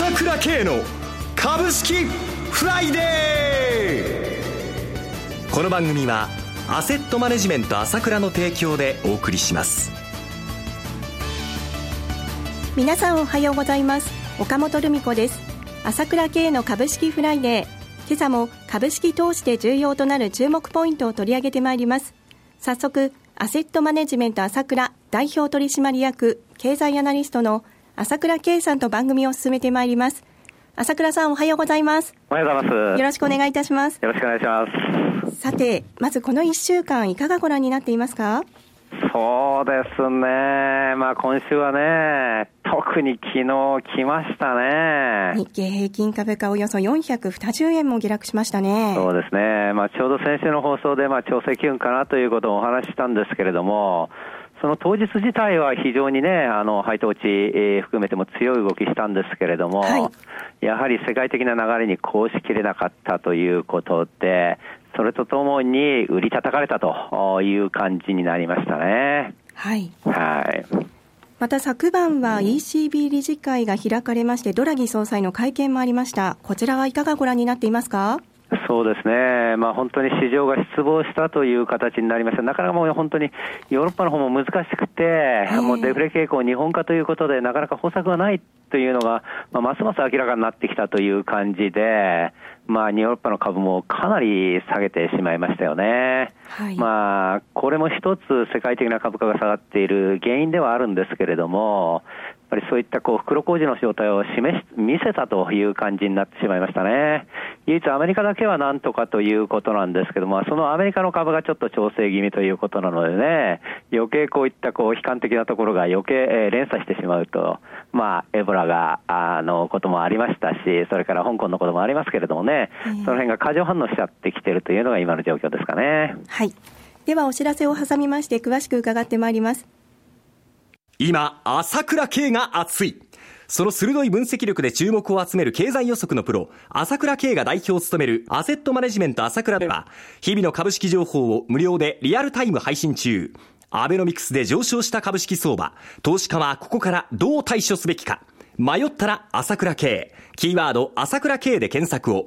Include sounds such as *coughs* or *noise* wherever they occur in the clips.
朝倉慶の株式フライデー。この番組はアセットマネジメント朝倉の提供でお送りします。皆さんおはようございます。岡本留美子です。朝倉慶の株式フライデー。今朝も株式投資で重要となる注目ポイントを取り上げてまいります。早速アセットマネジメント朝倉代表取締役経済アナリストの朝倉圭さんと番組を進めてまいります。朝倉さんおはようございます。おはようございます。よろしくお願いいたします。よろしくお願いします。さてまずこの1週間いかがご覧になっていますか？そうですね、まあ、今週はね、特に昨日来ましたね。日経平均株価およそ420円も下落しましたね。そうですね、まあ、ちょうど先週の放送で、まあ、調整機運かなということをお話ししたんですけれども、その当日自体は非常にね、あの、配当値、えー、含めても強い動きしたんですけれども、はい、やはり世界的な流れにこうしきれなかったということで、それとともに売り叩かれたという感じになりましたね。はい。はい。また昨晩は ECB 理事会が開かれまして、ドラギ総裁の会見もありました。こちらはいかがご覧になっていますか？そうですね、まあ、本当に市場が失望したという形になりました、なかなかもう本当にヨーロッパの方も難しくて、もうデフレ傾向、日本化ということで、なかなか方策がないというのが、まあ、ますます明らかになってきたという感じで、まあ、ヨーロッパの株もかなり下げてしまいましたよね。はい、まあ、これも一つ世界的な株価が下がっている原因ではあるんですけれども、ぱりそういったこう袋小路の状態を示し見せたという感じになってしまいましたね。唯一アメリカだけはなんとかということなんですけども、そのアメリカの株がちょっと調整気味ということなのでね、余計こういったこう悲観的なところが余計、えー、連鎖してしまうと、まあ、エボラが、あの、こともありましたし、それから香港のこともありますけれどもね、その辺が過剰反応しちゃってきてるというのが今の状況ですかね。はい。ではお知らせを挟みまして詳しく伺ってまいります。今、朝倉慶が熱い。その鋭い分析力で注目を集める経済予測のプロ、朝倉慶が代表を務めるアセットマネジメント朝倉では、日々の株式情報を無料でリアルタイム配信中。アベノミクスで上昇した株式相場。投資家はここからどう対処すべきか。迷ったら朝倉慶。キーワード朝倉慶で検索を。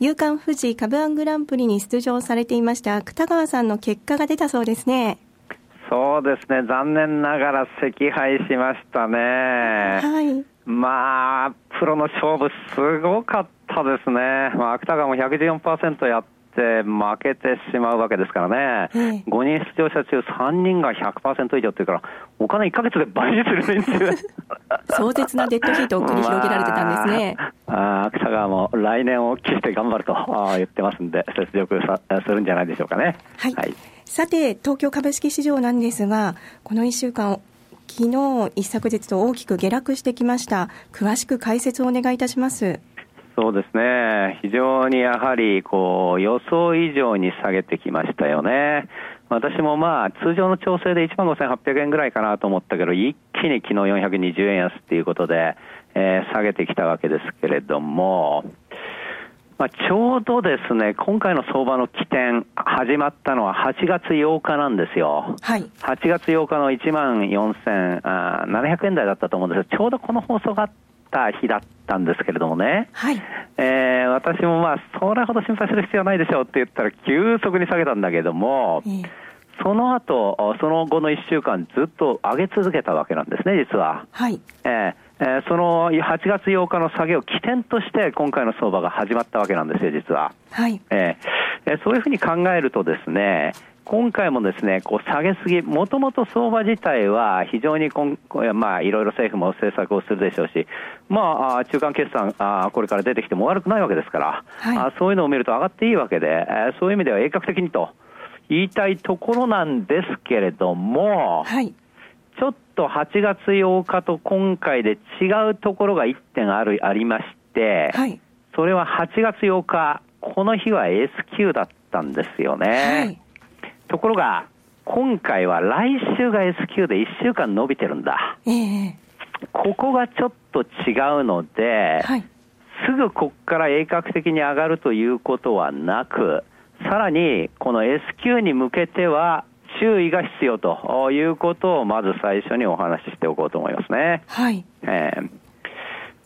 夕刊富士株ングランプリに出場されていました芥川さんの結果が出たそうですね。そうですね、残念ながら惜敗しましたね。はい。まあ、プロの勝負すごかったですね。まあ、芥川も114%やって、負けてしまうわけですからね、はい、5人出場者中3人が100%以上っていうから、お金1か月で倍にするんですよ。*laughs* 壮絶なデッドヒートを繰り広げられてたんですね。まあ、芥川も来年を期して頑張ると言ってますんで、雪辱するんじゃないでしょうかね。はい、はい、さて、東京株式市場なんですが、この1週間、昨日一昨日と大きく下落してきました。詳しく解説をお願いいたします。そうですね、非常にやはりこう予想以上に下げてきましたよね。私もまあ通常の調整で1万5800円ぐらいかなと思ったけど、一気に昨日420円安っていうことで、えー、下げてきたわけですけれども、まあ、ちょうどですね、今回の相場の起点、始まったのは8月8日なんですよ。はい。8月8日の1万4700円台だったと思うんですが、ちょうどこの放送があった日だったんですけれどもね、はいえー、私もまあ、それほど心配する必要はないでしょうって言ったら、急速に下げたんだけども、えー、その後、その後の1週間、ずっと上げ続けたわけなんですね、実は。はい。えーえー、その8月8日の下げを起点として、今回の相場が始まったわけなんですよ、実は。はい。えー、そういうふうに考えるとですね、今回もですね、こう下げすぎ、もともと相場自体は非常にこん、まあ、いろいろ政府も政策をするでしょうし、まあ、中間決算、あこれから出てきても悪くないわけですから、はい、あそういうのを見ると上がっていいわけで、えそういう意味では鋭角的にと言いたいところなんですけれども、はい、ちょっと8月8日と今回で違うところが1点あるありまして、はいそれは8月8日、この日は S q だったんですよね。はい、ところが、今回は来週が S q で1週間伸びてるんだ。えー、ここがちょっと違うので、はい、すぐここから鋭角的に上がるということはなく、さらにこの SQ に向けては注意が必要ということをまず最初にお話ししておこうと思いますね。はい。えー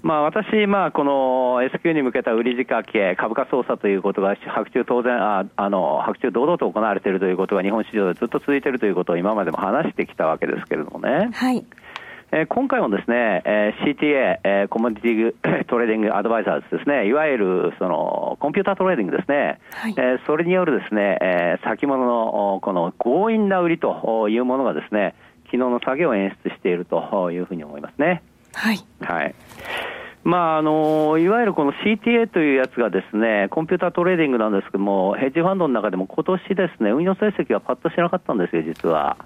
まあ、私、まあ、この SQ に向けた売り仕掛け、株価操作ということが、白昼同然、ああの白昼堂々と行われているということが、日本市場でずっと続いているということを今までも話してきたわけですけれどもね。はい。えー、今回もですね、えー、CTA、えー、 commodity trading *coughs* advisors ですね、いわゆるその computer trading ですね、はい、えー、それによるですね、えー、先物のこの強引な売りというものがですね、昨日の下げを演出しているというふうに思いますね。はい。はい。まああのいわゆるこの CTA というやつがですね、 computer trading なんですけども、ヘッジファンドの中でも今年ですね、運用成績がパッとしなかったんですよ、実は。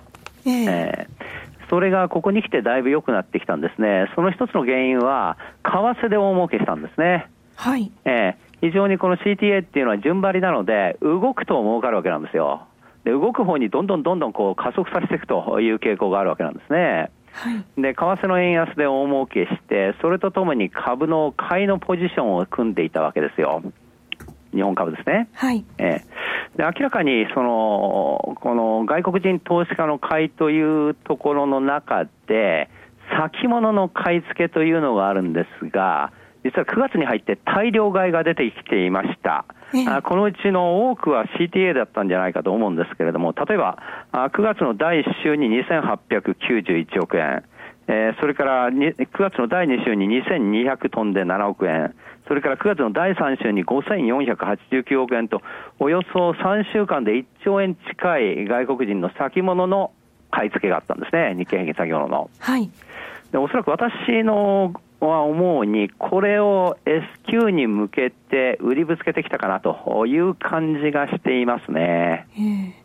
えー、えーそれがここに来てだいぶ良くなってきたんですね。その一つの原因は、為替で大儲けしたんですね。はい。えー、非常にこの CTA っていうのは順張りなので、動くと儲かるわけなんですよ。で、動く方にどんどんどんどんこう加速させていくという傾向があるわけなんですね。はい、で、為替の円安で大儲けして、それとともに株の買いのポジションを組んでいたわけですよ。日本株ですね。はい。えー、で明らかにそのこの外国人投資家の買いというところの中で先物の買い付けというのがあるんですが実は9月に入って大量買いが出てきていました。あこのうちの多くは CTA だったんじゃないかと思うんですけれども、例えば9月の第1週に2891億円、えー、それから9月の第2週に2200トンで7億円、それから9月の第3週に5489億円と、およそ3週間で1兆円近い外国人の先物の買い付けがあったんですね、日経平均先物の。はい。でおそらく私のは思うに、これを S q に向けて売りぶつけてきたかなという感じがしていますね。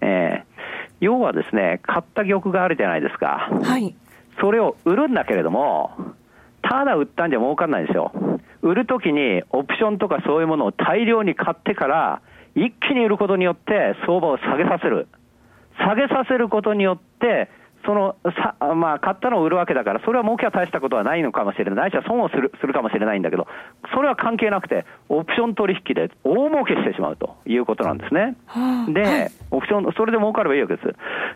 えー、要はですね、買った玉があるじゃないですか。はい。それを売るんだけれども、ただ売ったんじゃ儲かんないんですよ。売るときにオプションとかそういうものを大量に買ってから、一気に売ることによって相場を下げさせる。下げさせることによって、そのさ、まあ、買ったのを売るわけだから、それは儲けは大したことはないのかもしれない、ないしは損をするするかもしれないんだけど、それは関係なくて、オプション取引で大儲けしてしまうということなんですね。で、オプション、それで儲かればいいわけです。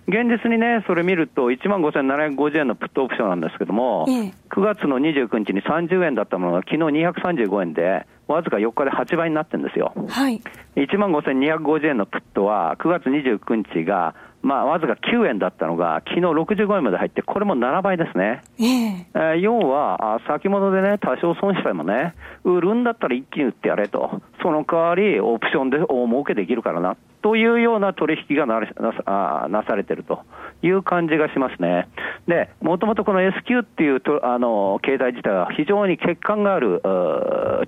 現実にね、それ見ると、1万5750円のプットオプションなんですけども、9月の29日に30円だったものが、昨日235円で、わずか4日で8倍になってるんですよ。はい。1万5250円のプットは、9月29日が、まあ、わずか9円だったのが、昨日65円まで入って、これも7倍ですね。えー、えー、要は、先物でね、多少損してもね、売るんだったら一気に売ってやれと。その代わり、オプションで大儲けできるからな。というような取引がなななされてるという感じがしますね。で、もともとこの S q っていうとあの経済自体は非常に欠陥がある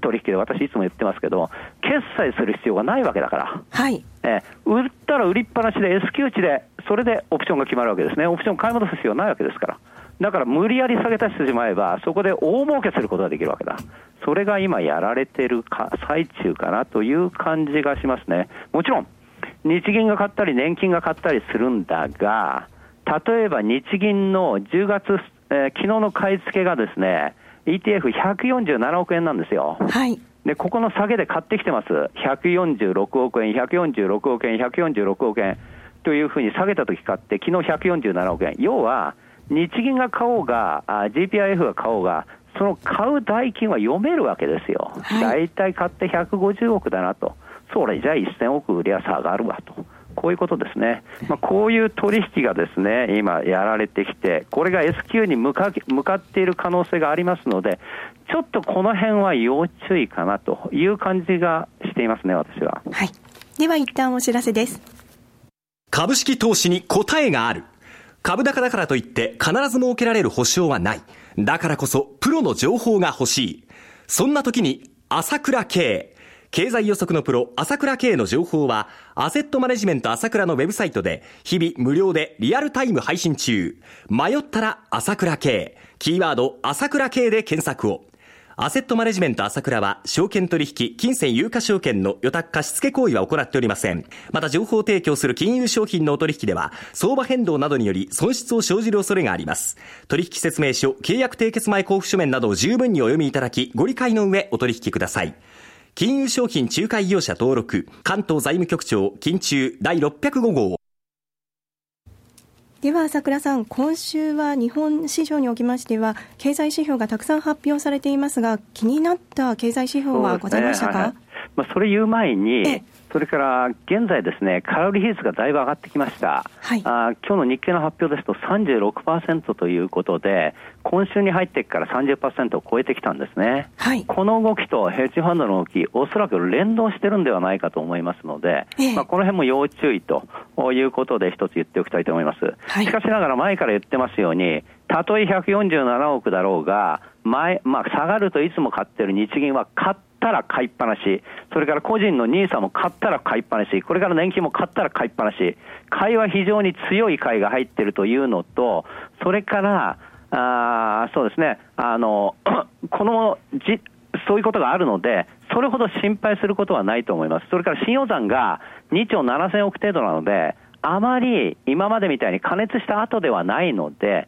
取引で、私いつも言ってますけど、決済する必要がないわけだから。はい。え売ったら売りっぱなしで S q 値で、それでオプションが決まるわけですね。オプション買い戻す必要ないわけですから。だから無理やり下げ足してしまえば、そこで大儲けすることができるわけだ。それが今やられてるか最中かなという感じがしますね。もちろん、日銀が買ったり年金が買ったりするんだが、例えば日銀の10月、えー、昨日の買い付けがですね、ETF147 億円なんですよ。はい。で、ここの下げで買ってきてます。146億円、146億円、146億円というふうに下げたとき買って、昨日147億円。要は、日銀が買おうが、GPIF が買おうが、その買う代金は読めるわけですよ。大体買って150億だなと。それじゃあ1000億売りゃ下がるわと。こういうことですね。まあ、こういう取引がですね、今やられてきて、これが S q に向か向かっている可能性がありますので、ちょっとこの辺は要注意かなという感じがしていますね、私は。はい。では一旦お知らせです。株式投資に答えがある。株高だからといって必ず設けられる保証はない。だからこそプロの情報が欲しい。そんな時に朝倉慶。経済予測のプロ、朝倉慶の情報は、アセットマネジメント朝倉のウェブサイトで、日々無料でリアルタイム配信中。迷ったら朝倉慶。キーワード、朝倉慶で検索を。アセットマネジメント朝倉は、証券取引、金銭有価証券の予託貸付行為は行っておりません。また、情報提供する金融商品のお取引では、相場変動などにより損失を生じる恐れがあります。取引説明書、契約締結前交付書面などを十分にお読みいただき、ご理解の上お取引ください。金融商品仲介業者登録、関東財務局長、金中第605号。では朝倉さん、今週は日本市場におきましては、経済指標がたくさん発表されていますが、気になった経済指標はございましたか、まあ、それ言う前に、それから現在、ですね空売り比率がだいぶ上がってきました、はい、あ今日の日経の発表ですと36%ということで、今週に入ってから30%を超えてきたんですね、はい、この動きとヘッジファンドの動き、おそらく連動してるんではないかと思いますので、ええ、まあ、この辺も要注意ということで、一つ言っておきたいと思います。はい、しかしながら前から言ってますように、たとえ147億だろうが、前まあ、下がるといつも買ってる日銀は買ったら買いっぱなし、それから個人の NISA も買ったら買いっぱなし、これから年金も買ったら買いっぱなし、買いは非常に強い買いが入ってるというのと、それから、あそうですね、あの *coughs* このじそういうことがあるので、それほど心配することはないと思います。それから信用残が2兆7000億程度なので、あまり今までみたいに加熱した後ではないので、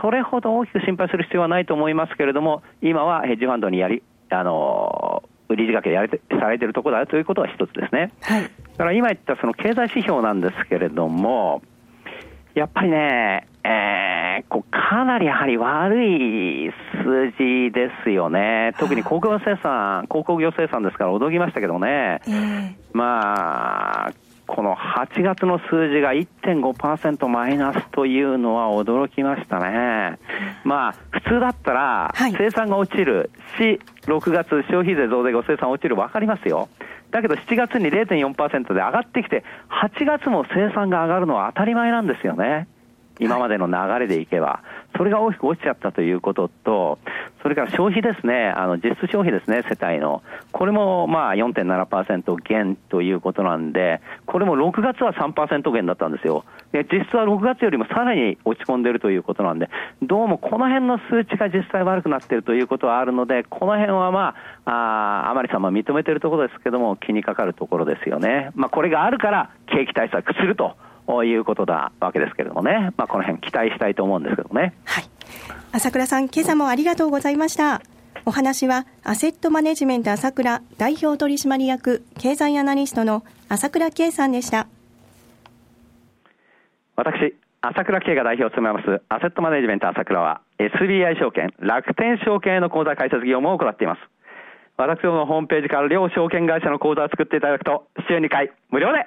それほど大きく心配する必要はないと思いますけれども、今はヘッジファンドにやり、あの売り仕掛けやれてされているところだということは一つですね。はい、だから今言ったその経済指標なんですけれども、やっぱりね、えー、こうかなりやはり悪い数字ですよね、特に鉱工業生産、鉱工業生産ですから驚きましたけどね、えー、まあ、この8月の数字が1.5%マイナスというのは驚きましたね。まあ、普通だったら、生産が落ちるし、6月消費税増税後生産落ちる分かりますよ。だけど7月に0.4%で上がってきて、8月も生産が上がるのは当たり前なんですよね。今までの流れでいけば。それが大きく落ちちゃったということと、それから消費ですね、あの実質消費ですね、世帯の。これもまあ4.7%減ということなんで、これも6月は3%減だったんですよ。で実質は6月よりもさらに落ち込んでいるということなんで、どうもこの辺の数値が実際悪くなってるということはあるので、この辺はまあ、あ甘利さんも認めているところですけども、気にかかるところですよね。まあ、これがあるから景気対策すると。いうことだわけですけれどもね、まあ、この辺期待したいと思うんですけどね。はい。朝倉さん、今朝もありがとうございました。お話は、アセットマネジメント朝倉代表取締役経済アナリストの朝倉圭さんでした。私、朝倉圭が代表を務めますアセットマネジメント朝倉は SBI 証券、楽天証券への口座開設業務を行っています。私どものホームページから両証券会社の口座を作っていただくと週2回無料で